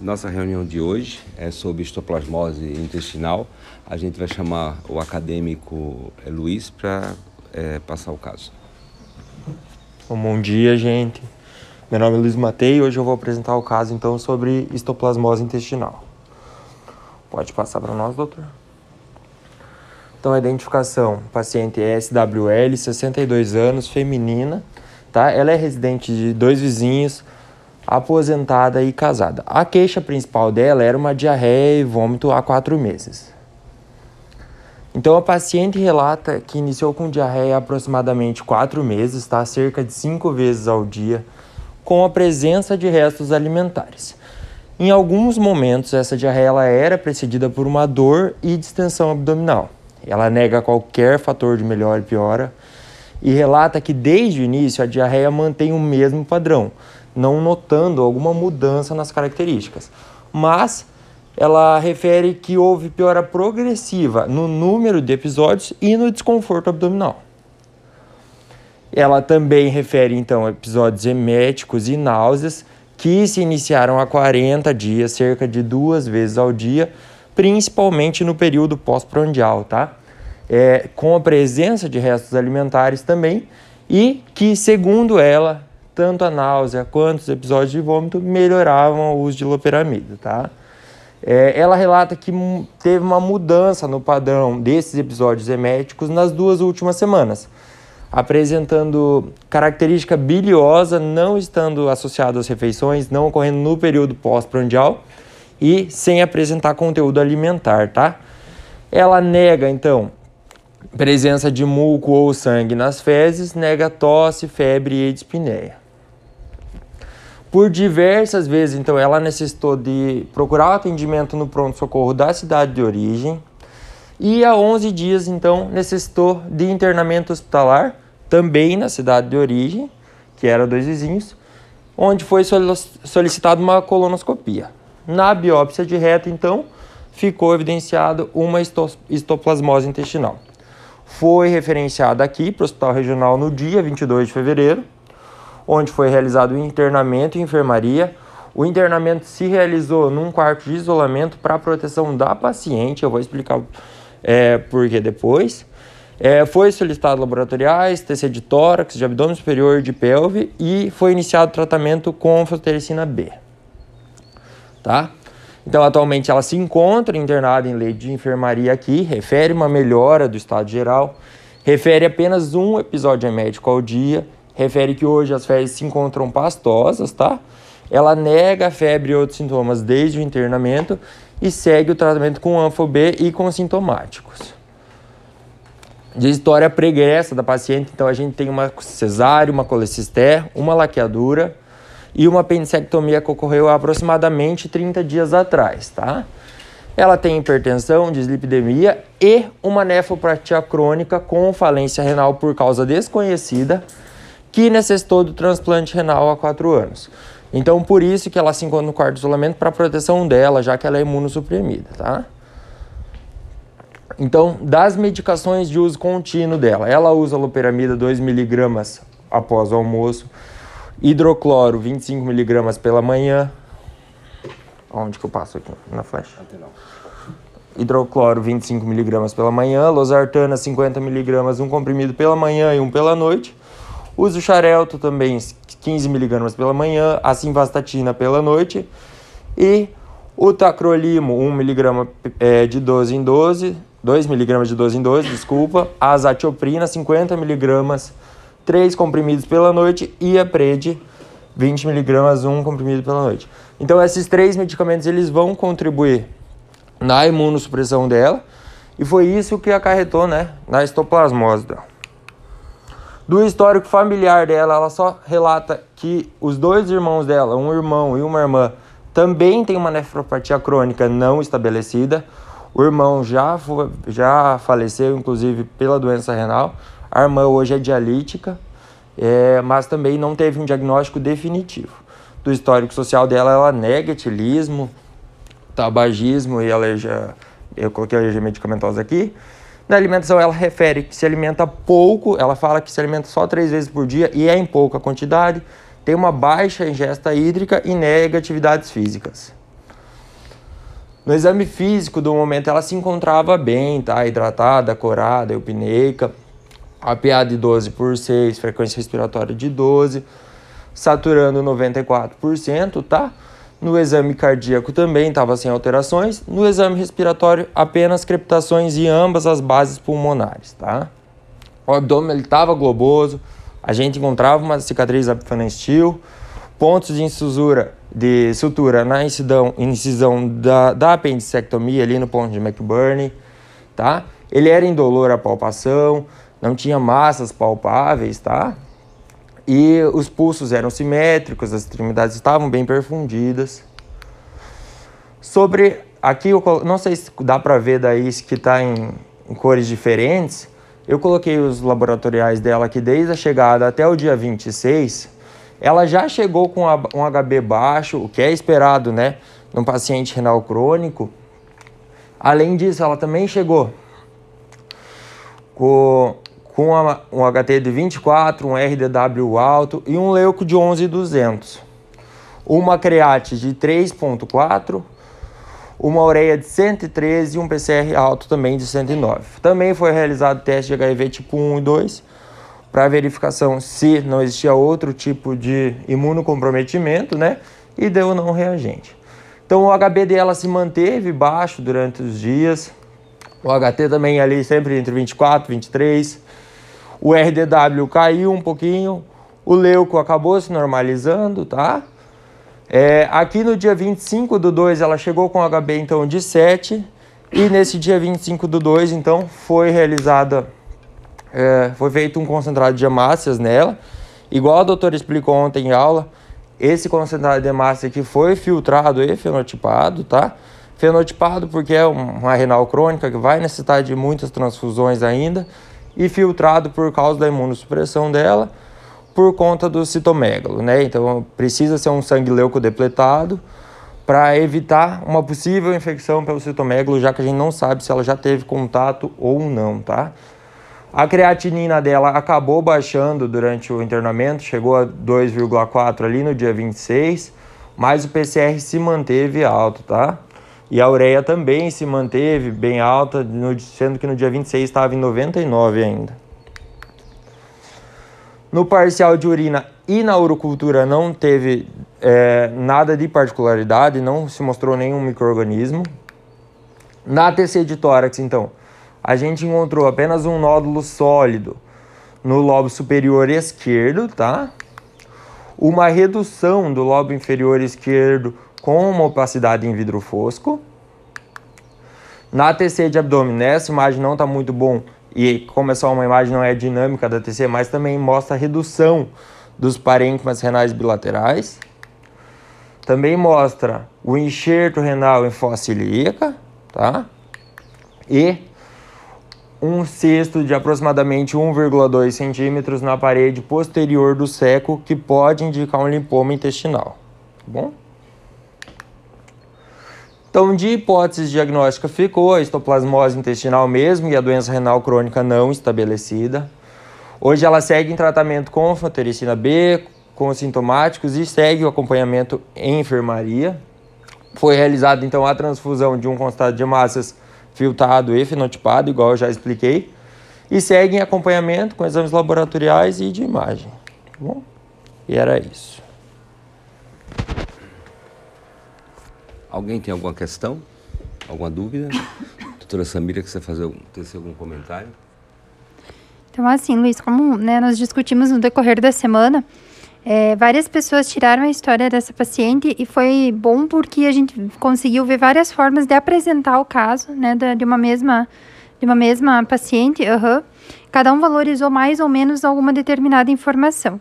Nossa reunião de hoje é sobre histoplasmose intestinal. A gente vai chamar o acadêmico eh, Luiz para é, passar o caso. Bom dia, gente. Meu nome é Luiz Matei e hoje eu vou apresentar o caso então sobre histoplasmose intestinal. Pode passar para nós, doutor? Então, a identificação: paciente SWL, 62 anos, feminina, tá? Ela é residente de dois vizinhos, aposentada e casada. A queixa principal dela era uma diarreia e vômito há quatro meses. Então, a paciente relata que iniciou com diarreia há aproximadamente quatro meses, tá? Cerca de cinco vezes ao dia, com a presença de restos alimentares. Em alguns momentos, essa diarreia ela era precedida por uma dor e distensão abdominal. Ela nega qualquer fator de melhora e piora e relata que desde o início a diarreia mantém o mesmo padrão, não notando alguma mudança nas características. Mas ela refere que houve piora progressiva no número de episódios e no desconforto abdominal. Ela também refere então episódios eméticos e náuseas que se iniciaram há 40 dias, cerca de duas vezes ao dia, principalmente no período pós-prandial, tá? É, com a presença de restos alimentares também, e que, segundo ela, tanto a náusea quanto os episódios de vômito melhoravam o uso de loperamida, tá? É, ela relata que teve uma mudança no padrão desses episódios eméticos nas duas últimas semanas, apresentando característica biliosa não estando associada às refeições, não ocorrendo no período pós-prandial, e sem apresentar conteúdo alimentar, tá? Ela nega, então, presença de muco ou sangue nas fezes, nega tosse, febre e dispneia. Por diversas vezes, então, ela necessitou de procurar atendimento no pronto-socorro da cidade de origem e há 11 dias, então, necessitou de internamento hospitalar, também na cidade de origem, que era dois vizinhos, onde foi solicitada uma colonoscopia. Na biópsia de reto, então, ficou evidenciado uma histoplasmose intestinal. Foi referenciada aqui para o Hospital Regional no dia 22 de fevereiro, onde foi realizado o internamento em enfermaria. O internamento se realizou num quarto de isolamento para proteção da paciente, eu vou explicar é, por que depois. É, foi solicitado laboratoriais, TC de tórax, de abdômen superior, de pelve e foi iniciado tratamento com fosfericina B tá? Então, atualmente ela se encontra internada em leite de enfermaria aqui, refere uma melhora do estado geral, refere apenas um episódio médico ao dia, refere que hoje as fezes se encontram pastosas, tá? Ela nega a febre e outros sintomas desde o internamento e segue o tratamento com anfo-B e com sintomáticos. De história pregressa da paciente, então a gente tem uma cesárea, uma colecisté, uma laqueadura, e uma apendicectomia que ocorreu há aproximadamente 30 dias atrás, tá? Ela tem hipertensão, dislipidemia e uma nefropatia crônica com falência renal por causa desconhecida que necessitou do transplante renal há 4 anos. Então, por isso que ela se encontra no quarto de isolamento para proteção dela, já que ela é imunossuprimida, tá? Então, das medicações de uso contínuo dela, ela usa loperamida 2mg após o almoço, Hidrocloro, 25mg pela manhã. Onde que eu passo aqui? Na flecha. Hidrocloro, 25mg pela manhã. Losartana, 50mg, um comprimido pela manhã e um pela noite. Uso xarelto também, 15mg pela manhã. A simvastatina pela noite. E o tacrolimo, 1mg é, de 12 em 12. 2mg de 12 em 12, desculpa. A azatioprina, 50mg 3 comprimidos pela noite e a Pred 20mg, um comprimido pela noite. Então esses três medicamentos eles vão contribuir na imunossupressão dela e foi isso que acarretou, né, na histoplasmose dela. Do histórico familiar dela, ela só relata que os dois irmãos dela, um irmão e uma irmã, também têm uma nefropatia crônica não estabelecida. O irmão já, já faleceu, inclusive, pela doença renal. A irmã hoje é dialítica, é, mas também não teve um diagnóstico definitivo. Do histórico social dela, ela nega etilismo, tabagismo e alergia. Eu coloquei alergia medicamentosa aqui. Na alimentação, ela refere que se alimenta pouco, ela fala que se alimenta só três vezes por dia e é em pouca quantidade, tem uma baixa ingesta hídrica e nega atividades físicas. No exame físico, do momento, ela se encontrava bem, tá? Hidratada, corada, eupneica, APA de 12 por 6, frequência respiratória de 12, saturando 94%, tá? No exame cardíaco também estava sem alterações. No exame respiratório, apenas crepitações em ambas as bases pulmonares, tá? O abdômen estava globoso, a gente encontrava uma cicatriz apifenestilo, pontos de incisura, de sutura na incisão, incisão da, da apendicectomia ali no ponto de McBurney, tá? Ele era indolor à palpação, não tinha massas palpáveis, tá? E os pulsos eram simétricos, as extremidades estavam bem perfundidas. Sobre aqui, eu não sei se dá para ver daí que está em, em cores diferentes. Eu coloquei os laboratoriais dela aqui desde a chegada até o dia 26 ela já chegou com um HB baixo, o que é esperado, né, num paciente renal crônico. Além disso, ela também chegou com, com uma, um HT de 24, um RDW alto e um leuco de 11,200. Uma create de 3,4, uma ureia de 113 e um PCR alto também de 109. Também foi realizado teste de HIV tipo 1 e 2 para verificação se não existia outro tipo de imunocomprometimento, né? E deu não reagente. Então o HB dela se manteve baixo durante os dias. O HT também ali sempre entre 24 e 23. O RDW caiu um pouquinho. O leuco acabou se normalizando, tá? É, aqui no dia 25 do 2 ela chegou com HB então de 7. E nesse dia 25 do 2, então, foi realizada é, foi feito um concentrado de hemácias nela. Igual a doutora explicou ontem em aula, esse concentrado de hemácia aqui foi filtrado e fenotipado, tá? Fenotipado porque é uma renal crônica que vai necessitar de muitas transfusões ainda e filtrado por causa da imunossupressão dela por conta do citomegalo, né? Então precisa ser um sangue leucodepletado para evitar uma possível infecção pelo citomegalo, já que a gente não sabe se ela já teve contato ou não, tá? A creatinina dela acabou baixando durante o internamento, chegou a 2,4 ali no dia 26, mas o PCR se manteve alto, tá? E a ureia também se manteve bem alta, sendo que no dia 26 estava em 99 ainda. No parcial de urina e na urocultura não teve é, nada de particularidade, não se mostrou nenhum microorganismo. Na TC de tórax, então, a gente encontrou apenas um nódulo sólido no lobo superior esquerdo, tá? Uma redução do lobo inferior esquerdo com uma opacidade em vidro fosco. Na TC de abdômen, essa imagem não está muito bom e como é só uma imagem não é dinâmica da TC, mas também mostra a redução dos parênquimas renais bilaterais. Também mostra o enxerto renal em fossa ilíaca, tá? E um cesto de aproximadamente 1,2 centímetros na parede posterior do seco, que pode indicar um linfoma intestinal. Tá bom? Então, de hipótese diagnóstica ficou a histoplasmose intestinal mesmo e a doença renal crônica não estabelecida. Hoje ela segue em tratamento com fantericina B, com sintomáticos e segue o acompanhamento em enfermaria. Foi realizada então a transfusão de um constado de massas filtrado e fenotipado, igual eu já expliquei, e segue em acompanhamento com exames laboratoriais e de imagem. Tá bom? E era isso. Alguém tem alguma questão? Alguma dúvida? Doutora Samira, que você fazer, ter algum comentário? Então, assim, Luiz, como né, nós discutimos no decorrer da semana, é, várias pessoas tiraram a história dessa paciente e foi bom porque a gente conseguiu ver várias formas de apresentar o caso, né, de uma mesma, de uma mesma paciente. Uhum. Cada um valorizou mais ou menos alguma determinada informação.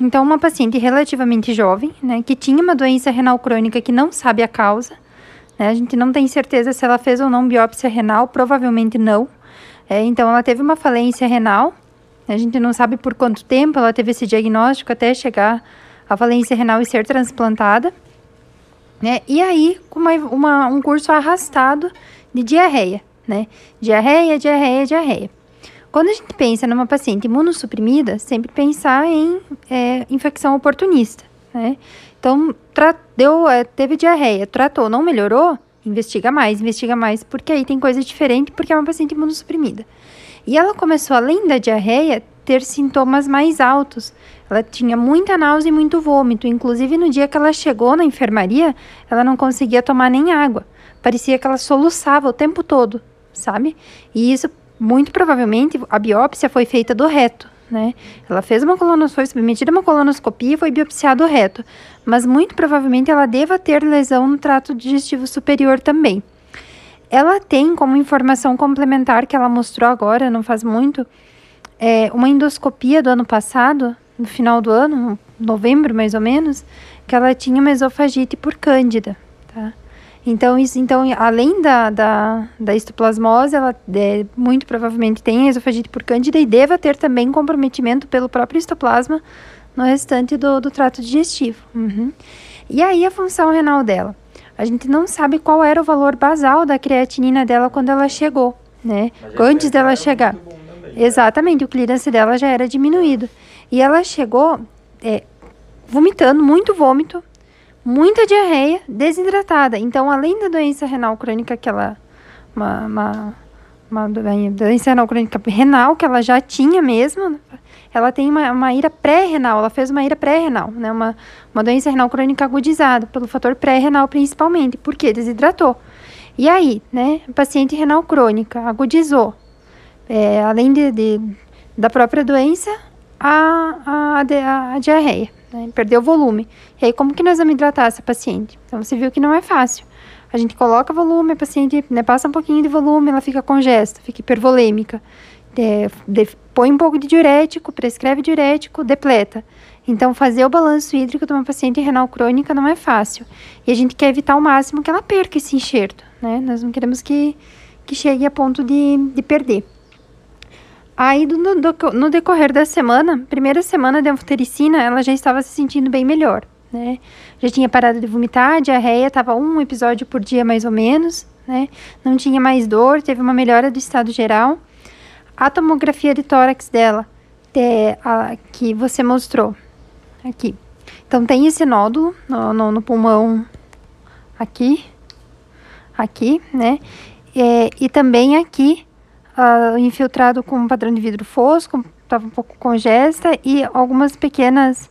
Então, uma paciente relativamente jovem, né, que tinha uma doença renal crônica que não sabe a causa, né, a gente não tem certeza se ela fez ou não biópsia renal, provavelmente não. É, então, ela teve uma falência renal, a gente não sabe por quanto tempo ela teve esse diagnóstico até chegar à falência renal e ser transplantada. Né? E aí, com uma, uma, um curso arrastado de diarreia, né? Diarreia, diarreia, diarreia. Quando a gente pensa numa paciente imunossuprimida, sempre pensar em é, infecção oportunista, né? Então, deu, é, teve diarreia, tratou, não melhorou, investiga mais, investiga mais, porque aí tem coisa diferente, porque é uma paciente imunossuprimida. E ela começou, além da diarreia, ter sintomas mais altos. Ela tinha muita náusea e muito vômito. Inclusive, no dia que ela chegou na enfermaria, ela não conseguia tomar nem água. Parecia que ela soluçava o tempo todo, sabe? E isso, muito provavelmente, a biópsia foi feita do reto, né? Ela fez uma colonoscopia, foi submetida a uma colonoscopia e foi biopsiado o reto. Mas muito provavelmente ela deva ter lesão no trato digestivo superior também. Ela tem como informação complementar que ela mostrou agora, não faz muito, é, uma endoscopia do ano passado, no final do ano, novembro mais ou menos, que ela tinha uma esofagite por cândida, tá? Então, isso, então além da, da, da histoplasmose, ela é, muito provavelmente tem esofagite por cândida e deva ter também comprometimento pelo próprio histoplasma no restante do, do trato digestivo. Uhum. E aí a função renal dela? A gente não sabe qual era o valor basal da creatinina dela quando ela chegou, né? Antes dela chegar. Exatamente, o clearance dela já era diminuído. E ela chegou é, vomitando, muito vômito, muita diarreia, desidratada. Então, além da doença renal crônica que ela. Uma, uma, uma doença renal crônica renal que ela já tinha mesmo, ela tem uma, uma ira pré-renal, ela fez uma ira pré-renal, né? Uma, uma doença renal crônica agudizada pelo fator pré-renal principalmente, porque desidratou. E aí, né, paciente renal crônica agudizou, é, além de, de, da própria doença, a, a, a, diarreia, né, perdeu volume. E aí, como que nós vamos hidratar essa paciente? Então, você viu que não é fácil. A gente coloca volume, a paciente né, passa um pouquinho de volume, ela fica congesta, fica hipervolêmica é, de, põe um pouco de diurético, prescreve diurético, depleta. Então, fazer o balanço hídrico de uma paciente renal crônica não é fácil. E a gente quer evitar ao máximo que ela perca esse enxerto, né? Nós não queremos que, que chegue a ponto de, de perder. Aí, do, no decorrer da semana, primeira semana de anfotericina, ela já estava se sentindo bem melhor, né? Já tinha parado de vomitar, diarreia, estava um episódio por dia mais ou menos, né? Não tinha mais dor, teve uma melhora do estado geral a tomografia de tórax dela, é a, que você mostrou aqui. Então, tem esse nódulo no, no, no pulmão aqui, aqui, né? É, e também aqui, uh, infiltrado com um padrão de vidro fosco, estava um pouco congesta e algumas pequenas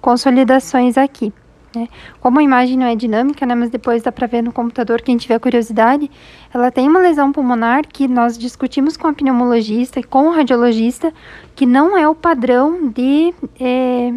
consolidações aqui. Né? Como a imagem não é dinâmica, né, mas depois dá para ver no computador, quem tiver curiosidade, ela tem uma lesão pulmonar que nós discutimos com a pneumologista e com o radiologista, que não é o padrão de, é,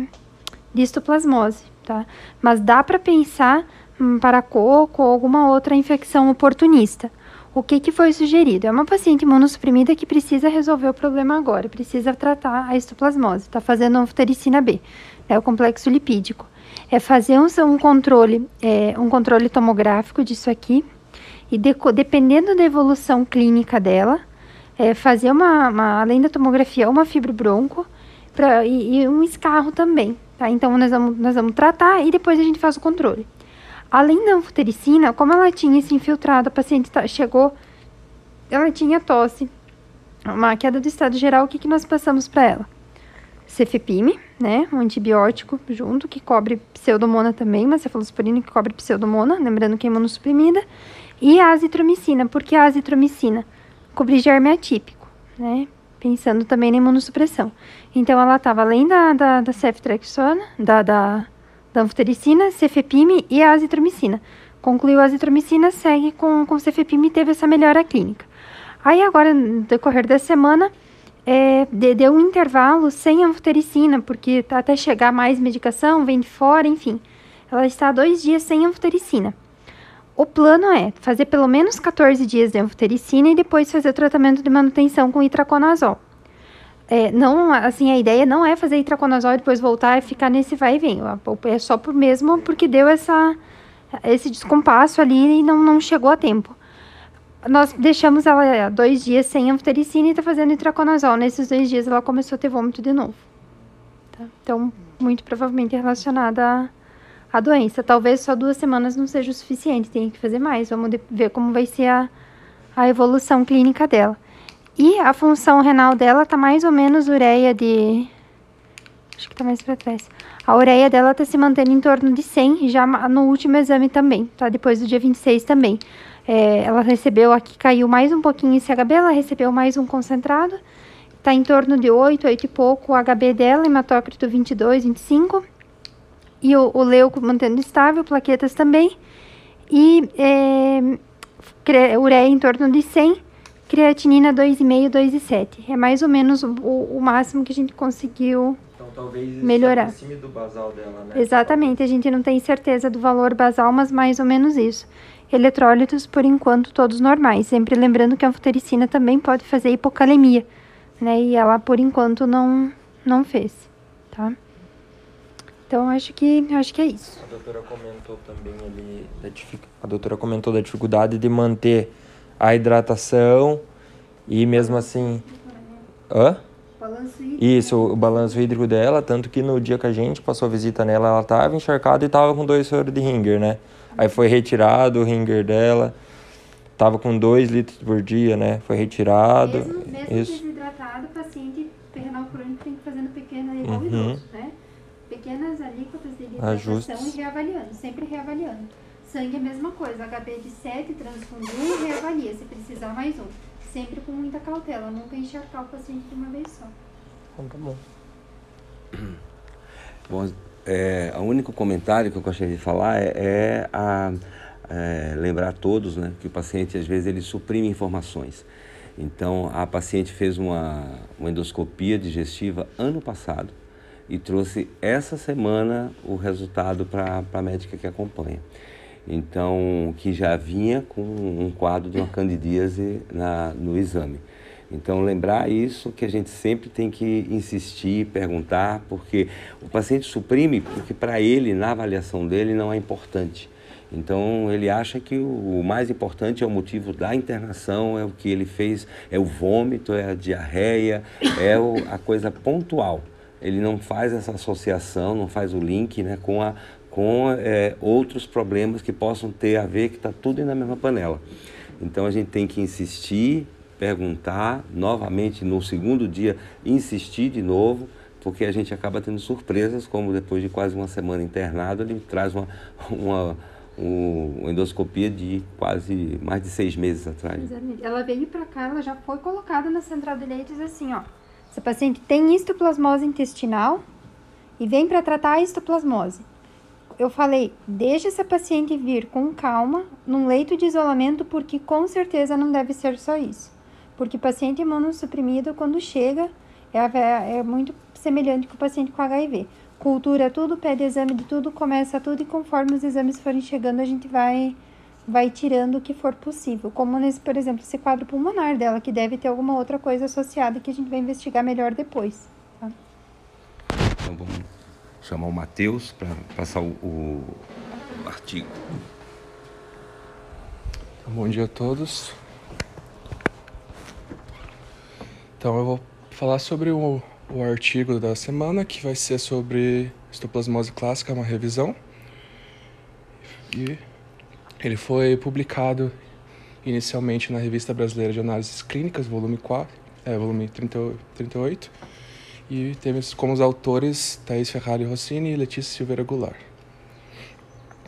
de histoplasmose, tá? Mas dá para pensar hum, para coco ou alguma outra infecção oportunista. O que, que foi sugerido? É uma paciente imunossuprimida que precisa resolver o problema agora, precisa tratar a histoplasmose, está fazendo anfotericina B, é o complexo lipídico é fazer um, um controle, é, um controle tomográfico disso aqui e de, dependendo da evolução clínica dela, é, fazer uma, uma, além da tomografia, uma fibrobronco pra, e, e, um escarro também, tá? Então, nós vamos, nós vamos tratar e depois a gente faz o controle. Além da anfotericina, como ela tinha se infiltrado, a paciente tá, chegou, ela tinha tosse, uma queda do estado geral, o que, que nós passamos para ela? Cefepime, né, um antibiótico junto, que cobre pseudomona também, uma cefalosporina que cobre pseudomona, lembrando que é imunossuprimida, e a azitromicina, porque a azitromicina cobre germe atípico, né, pensando também na imunossupressão. Então, ela estava além da, da, da ceftriaxona, da, da, da anfotericina, cefepime e azitromicina. Concluiu a azitromicina, segue com, com cefepime e teve essa melhora clínica. Aí, agora, no decorrer da semana, é, deu um intervalo sem anfotericina, porque tá até chegar mais medicação, vem de fora, enfim. Ela está dois dias sem anfotericina. O plano é fazer pelo menos 14 dias de anfotericina e depois fazer o tratamento de manutenção com itraconazol. É, não, assim, a ideia não é fazer itraconazol e depois voltar e ficar nesse vai e vem. É só por mesmo porque deu essa, esse descompasso ali e não, não chegou a tempo nós deixamos ela dois dias sem anfotericina e está fazendo itraconazol. Nesses dois dias ela começou a ter vômito de novo. Tá? Então, muito provavelmente relacionada à, à doença. Talvez só duas semanas não seja o suficiente, tem que fazer mais. Vamos ver como vai ser a, a evolução clínica dela. E a função renal dela está mais ou menos ureia de Acho que tá mais para trás. A ureia dela tá se mantendo em torno de 100, já no último exame também, tá? Depois do dia 26 também. É, ela recebeu aqui, caiu mais um pouquinho esse HB, ela recebeu mais um concentrado. Tá em torno de 8, 8 e pouco o HB dela, hematócrito 22, 25. E o, o leuco mantendo estável, plaquetas também. E é, ureia em torno de 100 creatinina 2,5, 2,7. É mais ou menos o, o, máximo que a gente conseguiu então, talvez melhorar. acima do basal dela, né? Exatamente, a gente não tem certeza do valor basal, mas mais ou menos isso. Eletrólitos, por enquanto, todos normais. Sempre lembrando que a anfotericina também pode fazer hipocalemia, né? E ela, por enquanto, não, não fez, tá? Então, acho que, acho que é isso. A doutora comentou também ali, a doutora comentou da dificuldade de manter a hidratação e mesmo assim. Hã? Isso, o balanço hídrico dela, tanto que no dia que a gente passou a visita nela, ela estava encharcada e estava com dois soros de ringer, né? Aí foi retirado o ringer dela, tava com dois litros por dia, né? Foi retirado. Mesmo, mesmo isso. desidratado, o paciente renal crônico tem que fazendo pequenas, igual uhum. né? Pequenas alíquotas de hidratação Ajustes. e reavaliando, sempre reavaliando. Sangue é a mesma coisa, HB de 7, transfunde 1 e reavalia, se precisar mais um. Sempre com muita cautela, nunca encharcar o paciente de uma vez só. Então tá bom. Bom, é, o único comentário que eu gostaria de falar é, é a, é, lembrar a todos né, que o paciente, às vezes, ele suprime informações. Então, a paciente fez uma, uma endoscopia digestiva ano passado e trouxe essa semana o resultado para a médica que acompanha então que já vinha com um quadro de uma candidíase na, no exame. Então lembrar isso que a gente sempre tem que insistir, perguntar, porque o paciente suprime porque para ele na avaliação dele não é importante. Então ele acha que o, mais importante é o motivo da internação, é o que ele fez, é o vômito, é a diarreia, é o, a coisa pontual. Ele não faz essa associação, não faz o link né, com a com é, outros problemas que possam ter a ver, que está tudo na mesma panela. Então a gente tem que insistir, perguntar novamente no segundo dia, insistir de novo, porque a gente acaba tendo surpresas, como depois de quase uma semana internado, ele traz uma, uma, uma endoscopia de quase mais de seis meses atrás. Ela veio para cá, ela já foi colocada na central de leitos assim, ó. Essa paciente tem histoplasmose intestinal e vem para tratar a histoplasmose eu falei, deixe essa paciente vir com calma num leito de isolamento, porque com certeza não deve ser só isso. Porque paciente imunossuprimido, quando chega, é, é muito semelhante com o paciente com HIV. Cultura tudo, pede exame de tudo, começa tudo e conforme os exames forem chegando, a gente vai vai tirando o que for possível. Como nesse, por exemplo, esse quadro pulmonar dela, que deve ter alguma outra coisa associada que a gente vai investigar melhor depois. Tá? Então vamos chamar o Matheus para passar o, o, artigo. Então, bom dia a todos. Então eu vou falar sobre o, o artigo da semana, que vai ser sobre histoplasmose clássica, uma revisão. E ele foi publicado inicialmente na Revista Brasileira de Análises Clínicas, volume 4, é, volume 30, 38 e temos como os autores Thaís Ferrari Rossini e Letícia Silveira Goulart.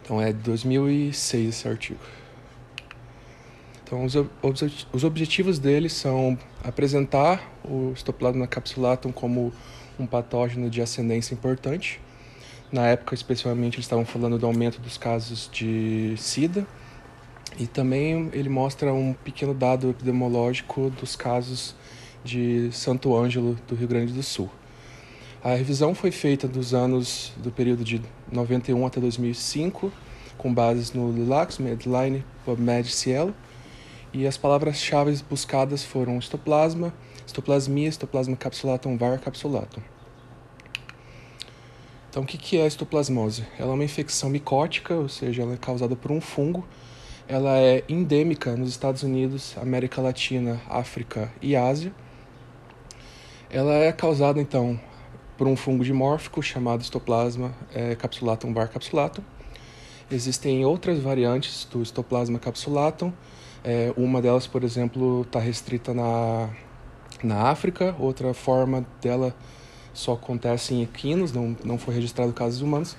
Então é de 2006 esse artigo. Então os, os objetivos dele são apresentar o Stoplasma capsulatum como um patógeno de ascendência importante. Na época, especialmente, eles estavam falando do aumento dos casos de SIDA. E também ele mostra um pequeno dado epidemiológico dos casos de Santo Ângelo, do Rio Grande do Sul. A revisão foi feita dos anos do período de 91 até 2005, com bases no Lilacs, Medline, PubMed Cielo, e as palavras-chave buscadas foram histoplasma, histoplasmia, histoplasma capsulatum var capsulatum. Então, o que é a histoplasmose? Ela é uma infecção micótica, ou seja, ela é causada por um fungo. Ela é endêmica nos Estados Unidos, América Latina, África e Ásia ela é causada, então, por um fungo dimórfico chamado Histoplasma é, capsulatum var capsulatum. Existem outras variantes do Histoplasma capsulatum. É, uma delas, por exemplo, está restrita na, na África. Outra forma dela só acontece em equinos, não, não foi registrado casos humanos.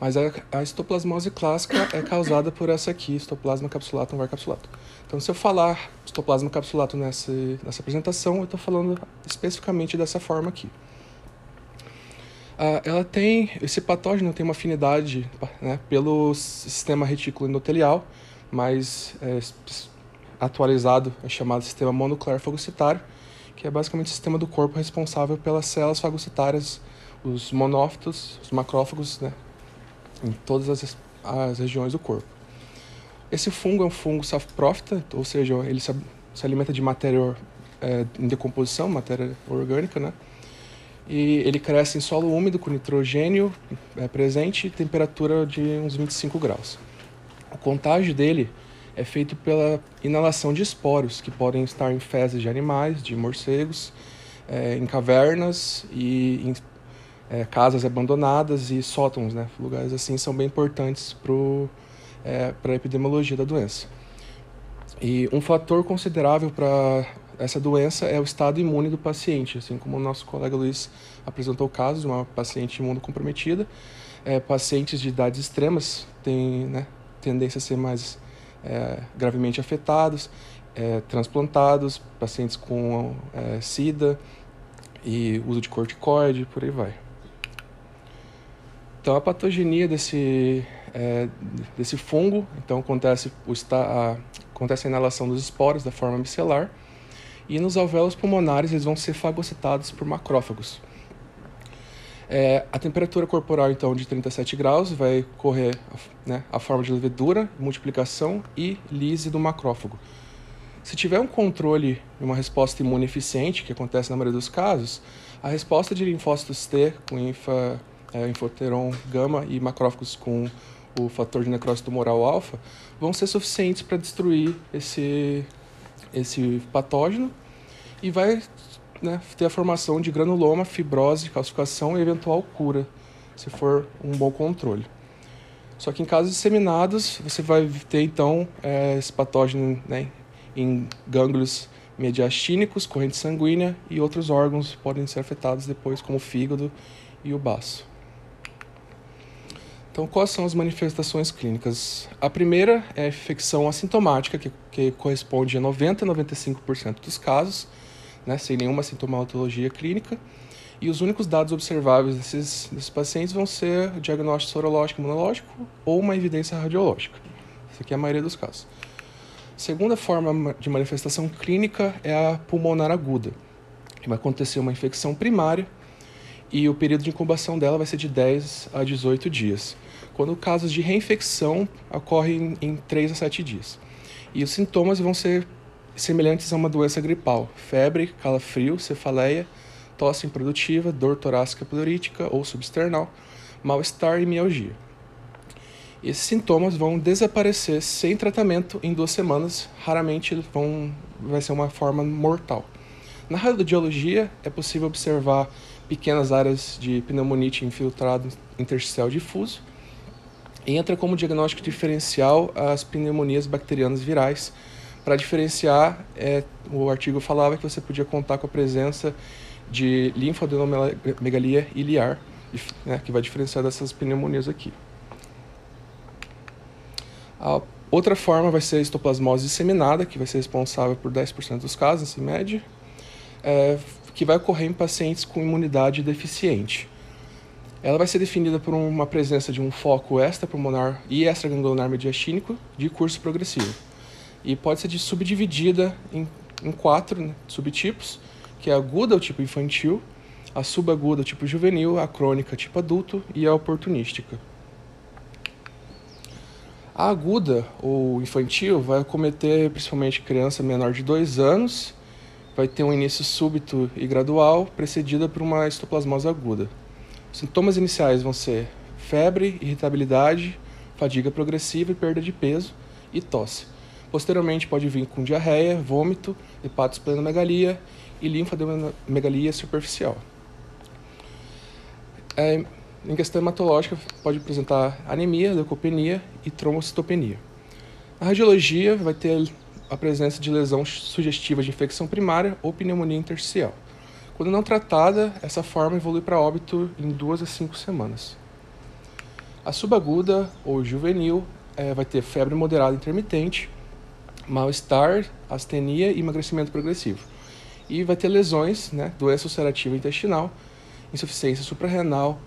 Mas a, a histoplasmose clássica é causada por essa aqui, histoplasma capsulatum var capsulatum. Então, se eu falar histoplasma capsulatum nessa, nessa apresentação, eu estou falando especificamente dessa forma aqui. Uh, ela tem, esse patógeno tem uma afinidade né, pelo sistema retículo endotelial, mas é, atualizado é chamado sistema mononuclear fagocitário, que é basicamente o sistema do corpo responsável pelas células fagocitárias, os monófitos, os macrófagos, né, em todas as, as regiões do corpo. Esse fungo é um fungo self-profita, ou seja, ele se, se alimenta de matéria é, em decomposição, matéria orgânica, né? E ele cresce em solo úmido com nitrogênio é, presente e temperatura de uns 25 graus. O contágio dele é feito pela inalação de esporos, que podem estar em fezes de animais, de morcegos, é, em cavernas e em é, casas abandonadas e sótãos, né? Lugares assim são bem importantes para é, a epidemiologia da doença. E um fator considerável para essa doença é o estado imune do paciente, assim como o nosso colega Luiz apresentou o caso de uma paciente imunocomprometida. É, pacientes de idades extremas têm né, tendência a ser mais é, gravemente afetados, é, transplantados, pacientes com é, SIDA e uso de corticoide, por aí vai. Então, a patogenia desse, é, desse fungo, então acontece, o, a, acontece a inalação dos esporos da forma micelar, e nos alvéolos pulmonares eles vão ser fagocitados por macrófagos. É, a temperatura corporal, então, de 37 graus vai correr né, a forma de levedura, multiplicação e lise do macrófago. Se tiver um controle e uma resposta imune eficiente, que acontece na maioria dos casos, a resposta de linfócitos T com infa é, infoteron gama e macrófagos com o fator de necrose tumoral alfa vão ser suficientes para destruir esse, esse patógeno e vai né, ter a formação de granuloma, fibrose, calcificação e eventual cura, se for um bom controle. Só que em casos disseminados, você vai ter então é, esse patógeno né, em gânglios mediastínicos, corrente sanguínea e outros órgãos podem ser afetados depois, como o fígado e o baço. Então, quais são as manifestações clínicas? A primeira é a infecção assintomática, que, que corresponde a 90 a 95% dos casos, né, sem nenhuma sintomatologia clínica. E os únicos dados observáveis desses, desses pacientes vão ser o diagnóstico sorológico imunológico ou uma evidência radiológica. Isso aqui é a maioria dos casos. A segunda forma de manifestação clínica é a pulmonar aguda, que vai acontecer uma infecção primária e o período de incubação dela vai ser de 10 a 18 dias, quando casos de reinfecção ocorrem em 3 a 7 dias. E os sintomas vão ser semelhantes a uma doença gripal: febre, calafrio, cefaleia, tosse improdutiva, dor torácica pleurítica ou substernal, mal-estar e mialgia. Esses sintomas vão desaparecer sem tratamento em duas semanas, raramente vão, vai ser uma forma mortal. Na radiologia, é possível observar pequenas áreas de pneumonite infiltrado intersticial difuso. Entra como diagnóstico diferencial as pneumonias bacterianas virais. Para diferenciar, é, o artigo falava que você podia contar com a presença de linfadenomegalia iliar, né, que vai diferenciar dessas pneumonias aqui. A outra forma vai ser a histoplasmose disseminada, que vai ser responsável por 10% dos casos, em média. É, que vai ocorrer em pacientes com imunidade deficiente. Ela vai ser definida por uma presença de um foco extrapulmonar e extragangular mediastínico de curso progressivo. E pode ser subdividida em, em quatro né, subtipos, que é a aguda, o tipo infantil, a subaguda, o tipo juvenil, a crônica, tipo adulto e a oportunística. A aguda, ou infantil, vai acometer principalmente criança menor de 2 anos vai ter um início súbito e gradual, precedida por uma histoplasmose aguda. Os sintomas iniciais vão ser febre, irritabilidade, fadiga progressiva e perda de peso e tosse. Posteriormente pode vir com diarreia, vômito, hepatosplenomegalia e linfadomegalia superficial. É, em questão hematológica, pode apresentar anemia, leucopenia e trombocitopenia. A radiologia vai ter a presença de lesão sugestiva de infecção primária ou pneumonia intersticial, Quando não tratada, essa forma evolui para óbito em duas a cinco semanas. A subaguda ou juvenil é, vai ter febre moderada intermitente, mal-estar, astenia e emagrecimento progressivo. E vai ter lesões, né, doença ulcerativa intestinal, insuficiência suprarrenal,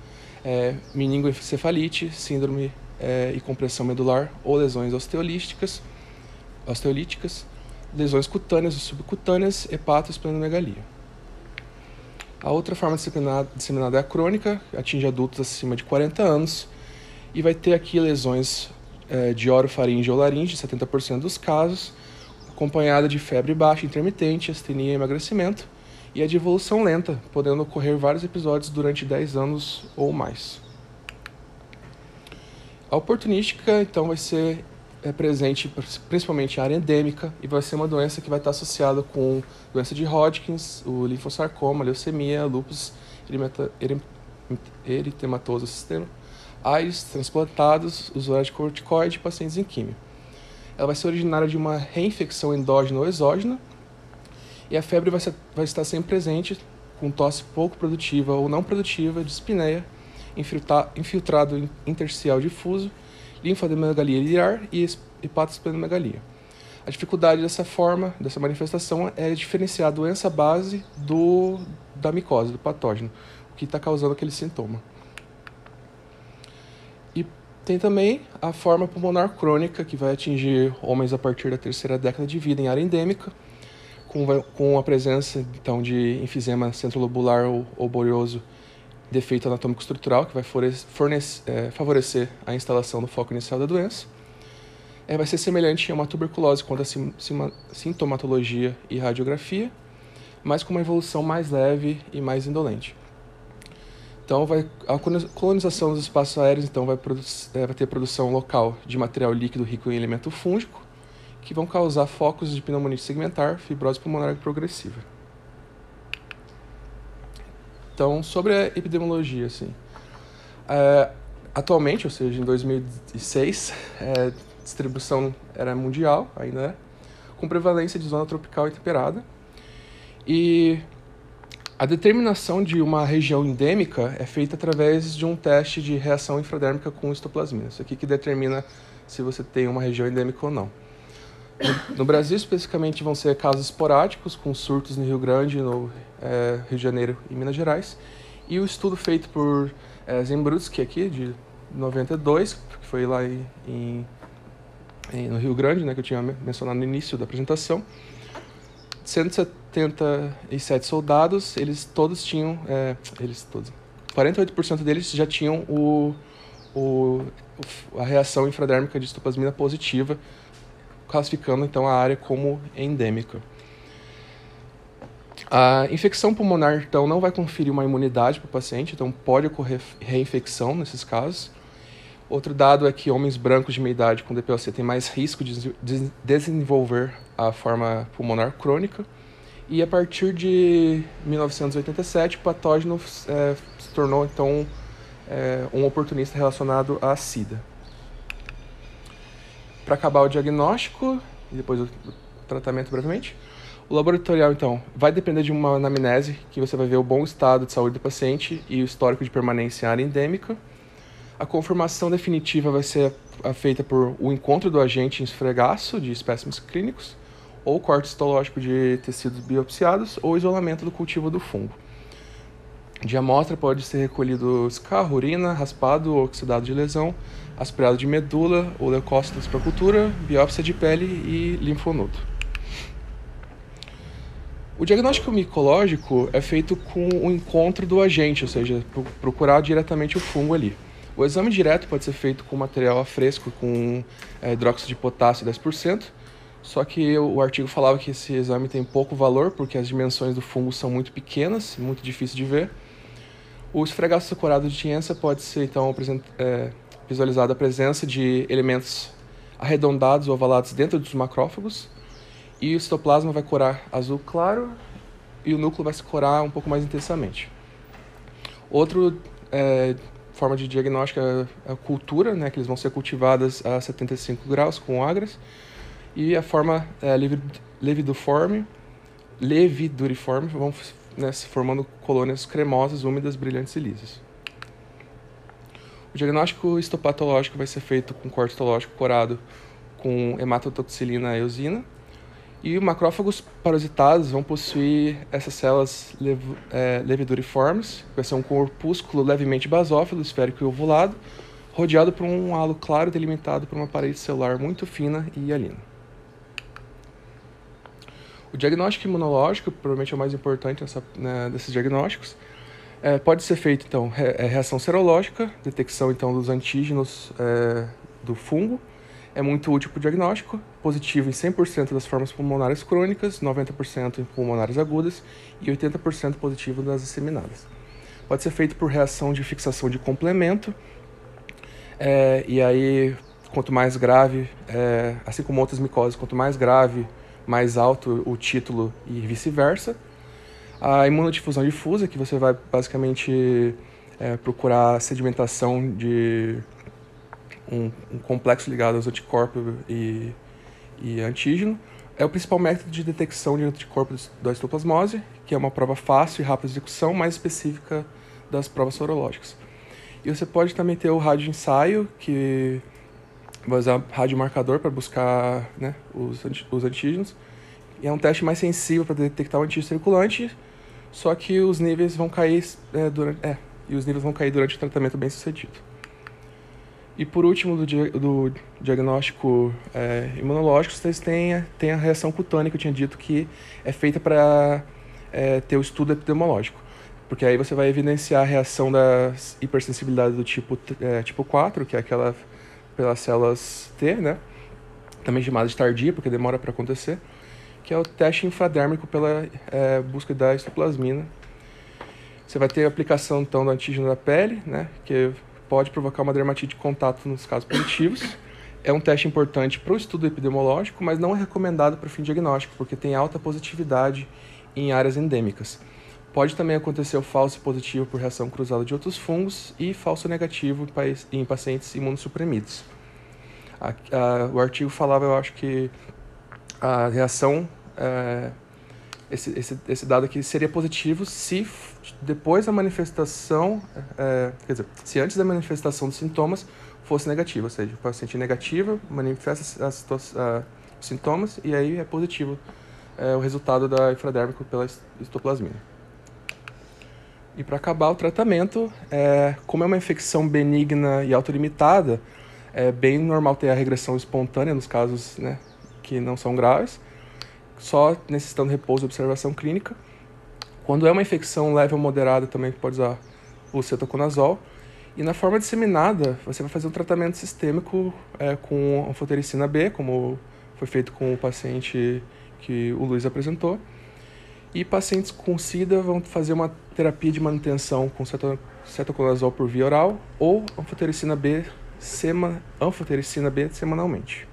é, meningoencefalite, síndrome é, e compressão medular ou lesões osteolíticas, osteolíticas lesões cutâneas e subcutâneas, hepato e esplenomegalia. A outra forma disseminada, é a crônica, atinge adultos acima de 40 anos e vai ter aqui lesões é, de orofaringe ou laringe, 70% dos casos, acompanhada de febre baixa intermitente, astenia e emagrecimento, e é de evolução lenta, podendo ocorrer vários episódios durante 10 anos ou mais. A oportunística, então, vai ser é presente principalmente em área endêmica e vai ser uma doença que vai estar associada com doença de Hodgkin, o linfossarcoma, leucemia, lúpus eritematoso sistema, AIDS, transplantados, usuários de corticoide e pacientes em químio. Ela vai ser originária de uma reinfecção endógena ou exógena e a febre vai, ser, vai estar sempre presente com tosse pouco produtiva ou não produtiva, de espineia, infiltrado intersticial difuso linfadenmegalia iliar e hepatosplenomegalia. A dificuldade dessa forma, dessa manifestação, é diferenciar a doença base do, da micose, do patógeno, o que está causando aquele sintoma. E tem também a forma pulmonar crônica, que vai atingir homens a partir da terceira década de vida em área endêmica, com, com a presença então, de enfisema centrolobular ou, ou bolhoso defeito anatômico estrutural que vai fornecer, é, favorecer a instalação do foco inicial da doença. É, vai ser semelhante a uma tuberculose quanto a sintomatologia e radiografia, mas com uma evolução mais leve e mais indolente. Então, vai, a colonização dos espaços aéreos então, vai, é, vai ter produção local de material líquido rico em elemento fúngico, que vão causar focos de pneumonia segmentar, fibrose pulmonar progressiva. Então, sobre a epidemiologia, assim, é, atualmente, ou seja, em 2006, é, distribuição era mundial, ainda é, com prevalência de zona tropical e temperada. E a determinação de uma região endêmica é feita através de um teste de reação infradérmica com histoplasmina. Isso aqui que determina se você tem uma região endêmica ou não. No Brasil, especificamente, vão ser casos esporádicos, com surtos no Rio Grande, no é, Rio de Janeiro e Minas Gerais. E o estudo feito por é, Zembrutsky aqui, de 92, que foi lá em, em, no Rio Grande, né, que eu tinha mencionado no início da apresentação. 177 soldados, eles todos tinham, é, eles todos, 48% deles já tinham o, o, a reação infradérmica de histoplasmina positiva, classificando então a área como endêmica. A infecção pulmonar, então, não vai conferir uma imunidade para o paciente, então pode ocorrer reinfecção nesses casos. Outro dado é que homens brancos de meia idade com DPLC têm mais risco de desenvolver a forma pulmonar crônica. E a partir de 1987, o patógeno é, se tornou, então, é, um oportunista relacionado à SIDA para acabar o diagnóstico e depois o tratamento brevemente. O laboratorial, então, vai depender de uma anamnese, que você vai ver o bom estado de saúde do paciente e o histórico de permanência em área endêmica. A confirmação definitiva vai ser feita por o encontro do agente em esfregaço de espécimes clínicos, ou corte histológico de tecidos biopsiados, ou isolamento do cultivo do fungo. De amostra pode ser recolhido escarro, urina, raspado ou oxidado de lesão, aspirado de medula ou leucócitos para cultura, biópsia de pele e linfonodo. O diagnóstico micológico é feito com o encontro do agente, ou seja, procurar diretamente o fungo ali. O exame direto pode ser feito com material a fresco, com é, hidróxido de potássio 10%, só que o artigo falava que esse exame tem pouco valor, porque as dimensões do fungo são muito pequenas, muito difícil de ver. O esfregaço sacorado de Tienza pode ser, então, é, visualizada a presença de elementos arredondados ou ovalados dentro dos macrófagos. E o citoplasma vai corar azul claro e o núcleo vai se corar um pouco mais intensamente. Outra é, forma de diagnóstico é a cultura, né, que eles vão ser cultivadas a 75 graus com agras. E a forma é, leviduforme, leviduriforme vão né, se formando colônias cremosas, úmidas, brilhantes e lisas. O diagnóstico histopatológico vai ser feito com corte histológico corado com hematotoxilina eosina. E macrófagos parasitados vão possuir essas células lev é, leviduriformes, vai ser um corpúsculo levemente basófilo, esférico e ovulado, rodeado por um halo claro delimitado por uma parede celular muito fina e hialina. O diagnóstico imunológico, provavelmente é o mais importante nessa, né, desses diagnósticos, é, pode ser feito, então, é, reação serológica, detecção, então, dos antígenos é, do fungo, é muito útil para o diagnóstico, positivo em 100% das formas pulmonares crônicas, 90% em pulmonares agudas e 80% positivo nas disseminadas. Pode ser feito por reação de fixação de complemento, é, e aí, quanto mais grave, é, assim como outras micoses, quanto mais grave, mais alto o título e vice-versa. A imunodifusão difusa, que você vai basicamente é, procurar sedimentação de um, um complexo ligado aos anticorpos e, e antígeno. É o principal método de detecção de anticorpos da histoplasmose, que é uma prova fácil e rápida de execução, mais específica das provas sorológicas. E você pode também ter o rádio ensaio, que vai usar rádio marcador para buscar né, os, os antígenos. E é um teste mais sensível para detectar o antígeno circulante, só que os níveis vão cair é, durante, é, e os níveis vão cair durante o tratamento bem sucedido. E por último, do, do diagnóstico é, imunológico, vocês têm, têm a reação cutânea que eu tinha dito que é feita para é, ter o estudo epidemiológico. Porque aí você vai evidenciar a reação da hipersensibilidade do tipo, é, tipo 4, que é aquela pelas células T, né? Também chamada de tardia, porque demora para acontecer. Que é o teste infradérmico pela é, busca da histoplasmina. Você vai ter a aplicação, então, do antígeno da pele, né? Que pode provocar uma dermatite de contato nos casos positivos. É um teste importante para o estudo epidemiológico, mas não é recomendado para o fim diagnóstico, porque tem alta positividade em áreas endêmicas. Pode também acontecer o falso positivo por reação cruzada de outros fungos e falso negativo em pacientes imunossuprimidos. O artigo falava, eu acho que a reação, é, esse, esse, esse dado aqui seria positivo se depois da manifestação, é, quer dizer, se antes da manifestação dos sintomas fosse negativo, ou seja, o paciente negativo manifesta as, as, os sintomas e aí é positivo é, o resultado da infradérmico pela histoplasmina. E para acabar o tratamento, é, como é uma infecção benigna e autolimitada, é bem normal ter a regressão espontânea nos casos né, que não são graves, só necessitando repouso e observação clínica. Quando é uma infecção leve ou moderada, também pode usar o cetoconazol. E na forma disseminada, você vai fazer um tratamento sistêmico é, com anfotericina B, como foi feito com o paciente que o Luiz apresentou. E pacientes com SIDA vão fazer uma terapia de manutenção com cetoconazol por via oral ou anfotericina B, sema, anfotericina B semanalmente.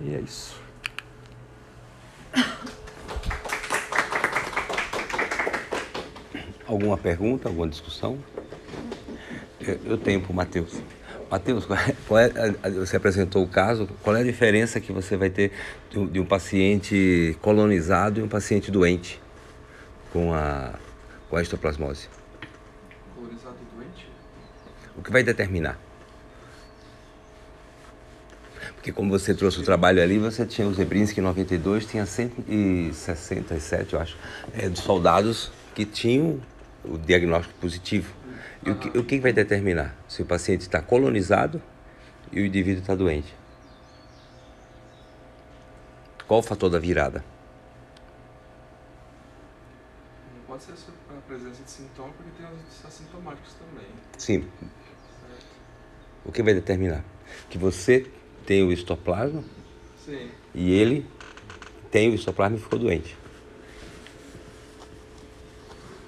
E é isso. Alguma pergunta, alguma discussão? Eu tenho para o Matheus. Matheus, é, você apresentou o caso, qual é a diferença que você vai ter de um paciente colonizado e um paciente doente com a, com a histoplasmose? Colonizado e doente? O que vai determinar? Porque como você trouxe o trabalho ali, você tinha o Zebrinski em 92, tinha 167, eu acho, é, de soldados que tinham o diagnóstico positivo. E o que, o que vai determinar se o paciente está colonizado e o indivíduo está doente? Qual o fator da virada? Não pode ser a presença de sintomas, porque tem os assintomáticos também. Sim. O que vai determinar? Que você tem o histoplasma Sim. e ele tem o histoplasma e ficou doente.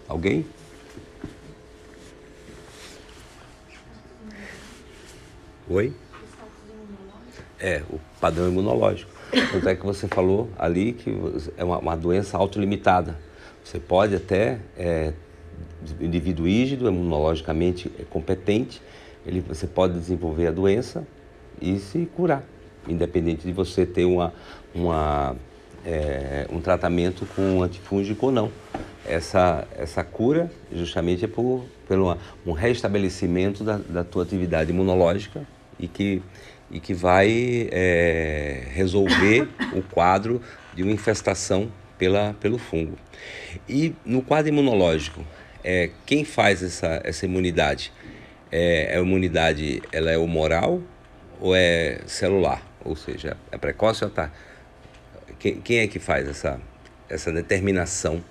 Alguém? Oi? É, o padrão imunológico. Tanto é que você falou ali que é uma, uma doença autolimitada. Você pode até, é, indivíduo rígido, imunologicamente competente, ele, você pode desenvolver a doença e se curar, independente de você ter uma, uma, é, um tratamento com antifúngico ou não. essa, essa cura justamente é por, pelo um restabelecimento da, da tua atividade imunológica e que, e que vai é, resolver o quadro de uma infestação pela, pelo fungo. E no quadro imunológico, é, quem faz essa, essa imunidade? É, é a imunidade ela é humoral ou é celular? Ou seja, é precoce ou tá? Quem, quem é que faz essa, essa determinação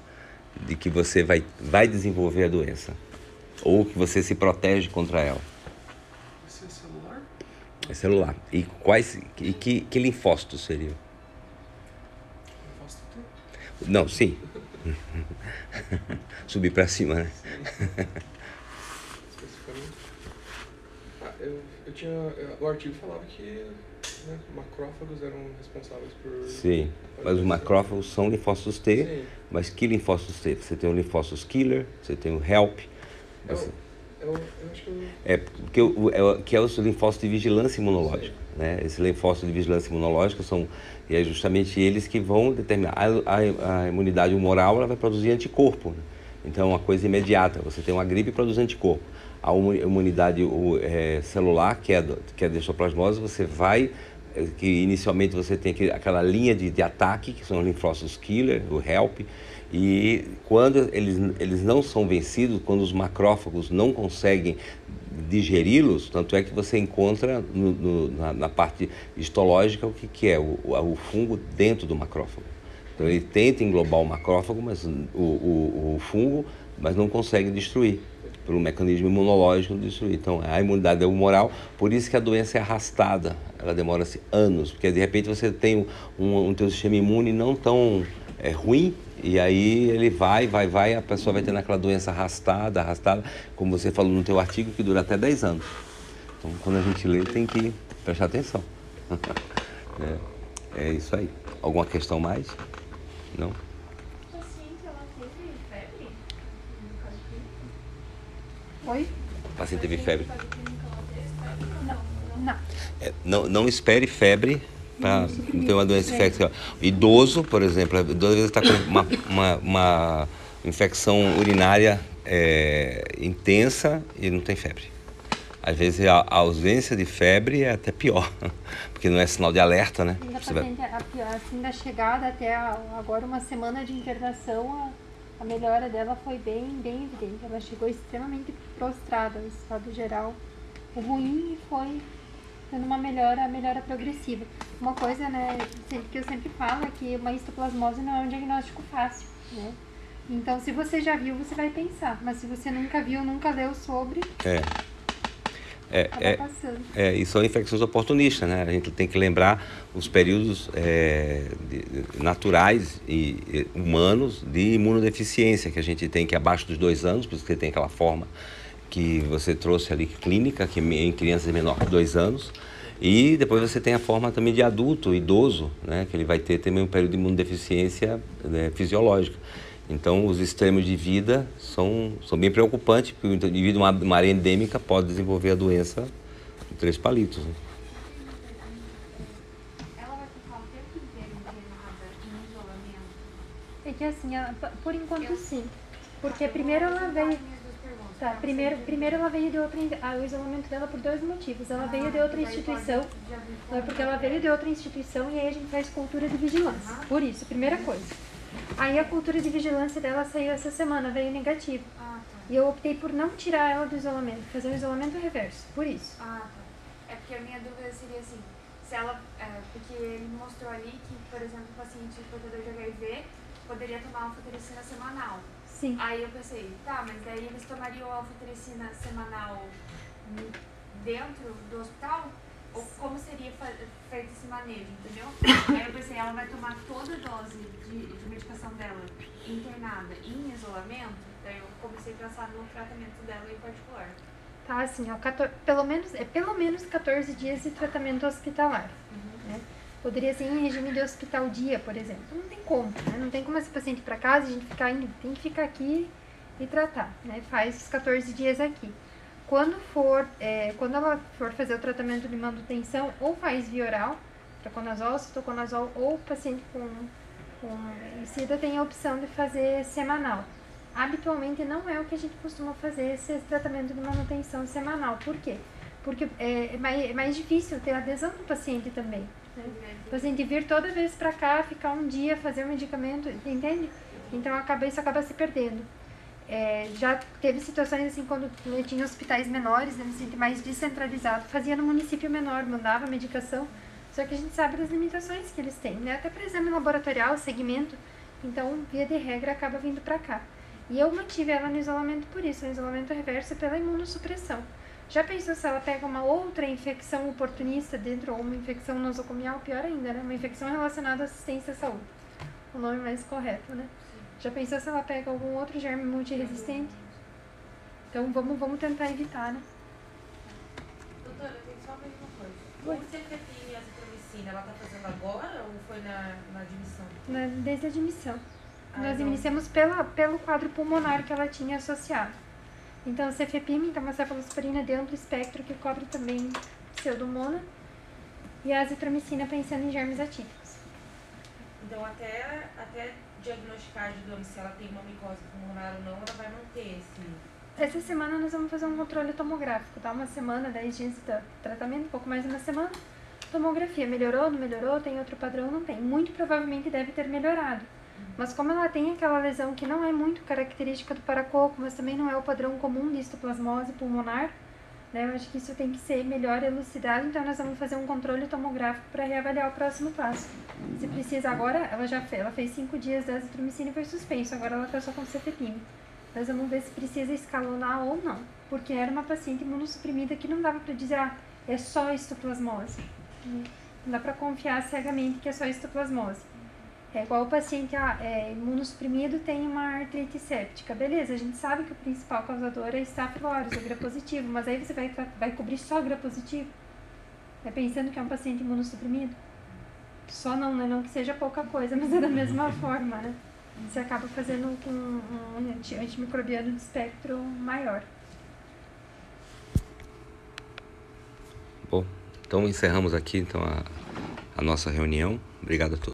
de que você vai, vai desenvolver a doença? Ou que você se protege contra ela? Esse é celular? É celular. E quais e que, que linfócitos seriam? Linfócito T? Não, sim. Subir para cima, né? especificamente. Ah, eu, eu tinha. eu- O artigo falava que né, macrófagos eram responsáveis por. Sim. Mas os macrófagos são linfócitos T. Sim. Mas que linfócitos T? Você tem o linfócitos killer, você tem o help. Eu, Você, eu, eu acho que eu. é porque o, é, que é os linfócitos de vigilância imunológica, né? Esses linfócitos de vigilância imunológica são e é justamente eles que vão determinar a, a, a imunidade humoral, ela vai produzir anticorpo. Né? Então é uma coisa imediata. Você tem uma gripe e produz anticorpo. A imu- imunidade é, celular, que é, que é a dextroplasmose, você vai é, que inicialmente você tem aquela linha de, de ataque, que são os linfócitos killer, o HELP, e quando eles, eles não são vencidos, quando os macrófagos não conseguem digeri-los, tanto é que você encontra no- no- na, na parte histológica o que, que é o, o, o fungo dentro do macrófago. Então ele tenta englobar o macrófago, mas o, o, o fungo, mas não consegue destruir pelo mecanismo imunológico de destruir. Então a imunidade é humoral, por isso que a doença é arrastada, ela demora-se anos, porque de repente você tem um, um teu sistema imune não tão é, ruim e aí ele vai, vai, vai, a pessoa vai tendo aquela doença arrastada, arrastada, como você falou no teu artigo, que dura até 10 anos. Então quando a gente lê tem que prestar atenção. é, é isso aí. Alguma questão mais? Não? paciente, ela teve febre? No caso clínico? Oi? O paciente teve febre. Não. Não. É, não, não espere febre para ter uma doença infecciosa. Idoso, por exemplo, duas vezes está com uma, uma, uma infecção urinária é, intensa e não tem febre. Às vezes a, a ausência de febre é até pior, porque não é sinal de alerta, né? Da Você vai- paciente, a pior, assim, da chegada até a- agora uma semana de internação, a, melhora dela foi bem, bem evidente. Ela chegou extremamente prostrada, o estado geral ruim e foi tendo uma melhora, melhora progressiva. Uma coisa, né, que eu sempre falo é que uma histoplasmose não é um diagnóstico fácil, né? Então, se você já viu, você vai pensar. Mas se você nunca viu, nunca leu sobre, É. É, acaba é. É, e são infecções oportunistas, né? A gente tem que lembrar os períodos é, de- naturais e, e humanos de imunodeficiência que a gente tem, que é abaixo dos dois anos, por isso que tem aquela forma que você trouxe ali clínica, que em crianças menor que dois anos. E depois você tem a forma também de adulto, idoso, né? Que ele vai ter também um período de imunodeficiência né, fisiológica. Então, os extremos de vida são, são bem preocupantes, porque o indivíduo, uma, uma área endêmica, pode desenvolver a doença de três palitos. Né? Ela vai ficar o tempo inteiro internada em isolamento? É que assim, ela- por enquanto Eu- sim. Porque primeiro ela veio. Minhas duas perguntas. Tá, primeiro, primeiro ela veio de outra. ah, O isolamento dela por dois motivos. Ela veio de outra instituição. Não é porque ela veio de outra instituição e aí a gente faz cultura de vigilância. Por isso, primeira coisa. Aí a cultura de vigilância dela saiu essa semana, veio negativo. Ah, tá. E eu optei por não tirar ela do isolamento, fazer o isolamento reverso. Por isso. Ah, tá. É porque a minha dúvida seria assim, se ela, é, porque ele mostrou ali que, por exemplo, o paciente portador de HIV poderia tomar alfatericina semanal. Sim. Aí eu pensei, tá, mas daí eles tomariam a alfatericina semanal dentro do hospital? Ou como seria feito esse manejo, entendeu? Aí eu pensei, ela vai tomar toda a dose de, de medicação dela internada em isolamento? Daí eu comecei a pensar no tratamento dela em particular. Tá, assim, ó, 14 pelo menos, é pelo menos 14 dias de tratamento hospitalar. né? Poderia ser em regime de hospital dia, por exemplo. Não tem como, né? Não tem como esse paciente ir para casa a gente ficar indo, tem que ficar aqui e tratar, né? Faz os 14 dias aqui. Quando for, é, quando ela for fazer o tratamento de manutenção, ou faz via oral, traconazol, citoconazol, ou paciente com, com tem a opção de fazer semanal. habitualmente não é o que a gente costuma fazer esse tratamento de manutenção semanal. Por quê? Porque é, é mais, é mais difícil ter adesão do paciente também. Né? O paciente vir toda vez para cá, ficar um dia, fazer o medicamento, entende? Então acaba, isso acaba se perdendo. É, já teve situações assim, quando tinha hospitais menores, né, mais descentralizado, fazia no município menor, mandava medicação, só que a gente sabe das limitações que eles têm, né? Até para exame laboratorial, segmento, então, via de regra, acaba vindo para cá. E eu mantive ela no isolamento por isso, no isolamento reverso pela imunossupressão. Já pensou se ela pega uma outra infecção oportunista dentro, ou uma infecção nosocomial, pior ainda, né? Uma infecção relacionada à assistência à saúde. O nome mais correto, né? Já pensou se ela pega algum outro germe multiresistente? Então vamos, vamos tentar evitar, né? Doutora, tem só mais uma coisa. Oi. O CFP e a azitromicina, ela tá fazendo agora ou foi na, na admissão? Na, desde a admissão. Nós iniciamos pela, pelo quadro pulmonar que ela tinha associado. Então, cefepime, que é uma cefalosporina de amplo espectro que cobre também pseudomonas, e a azitromicina pensando em germes atípicos. Então, até, até diagnosticar, digamos, se ela tem uma micose pulmonar ou não, ela vai manter esse... Essa semana nós vamos fazer um controle tomográfico, tá? Uma semana, 10 dias de tratamento, um pouco mais de uma semana. Tomografia, melhorou, não melhorou, tem outro padrão, não tem. Muito provavelmente deve ter melhorado. Mas como ela tem aquela lesão que não é muito característica do paracoco, mas também não é o padrão comum de histoplasmose pulmonar, né, eu acho que isso tem que ser melhor elucidado, então nós vamos fazer um controle tomográfico para reavaliar o próximo passo. Se precisa agora, ela já fez, ela fez cinco dias de azitromicina e foi suspenso, agora ela está só com cefepime. Nós vamos ver se precisa escalonar ou não, porque era uma paciente imunossuprimida que não dava para dizer, ah, é só histoplasmose. Não dá para confiar cegamente que é só histoplasmose. É igual o paciente é, imunossuprimido tem uma artrite séptica. Beleza, a gente sabe que o principal causador é estafilórese, o gram-positivo, mas aí você vai, vai cobrir só gram-positivo? É pensando que é um paciente imunossuprimido? Só não, né? Não que seja pouca coisa, mas é da mesma forma, né? Você acaba fazendo com um antimicrobiano de espectro maior. Bom, então encerramos aqui então a, a nossa reunião. Obrigado a todos.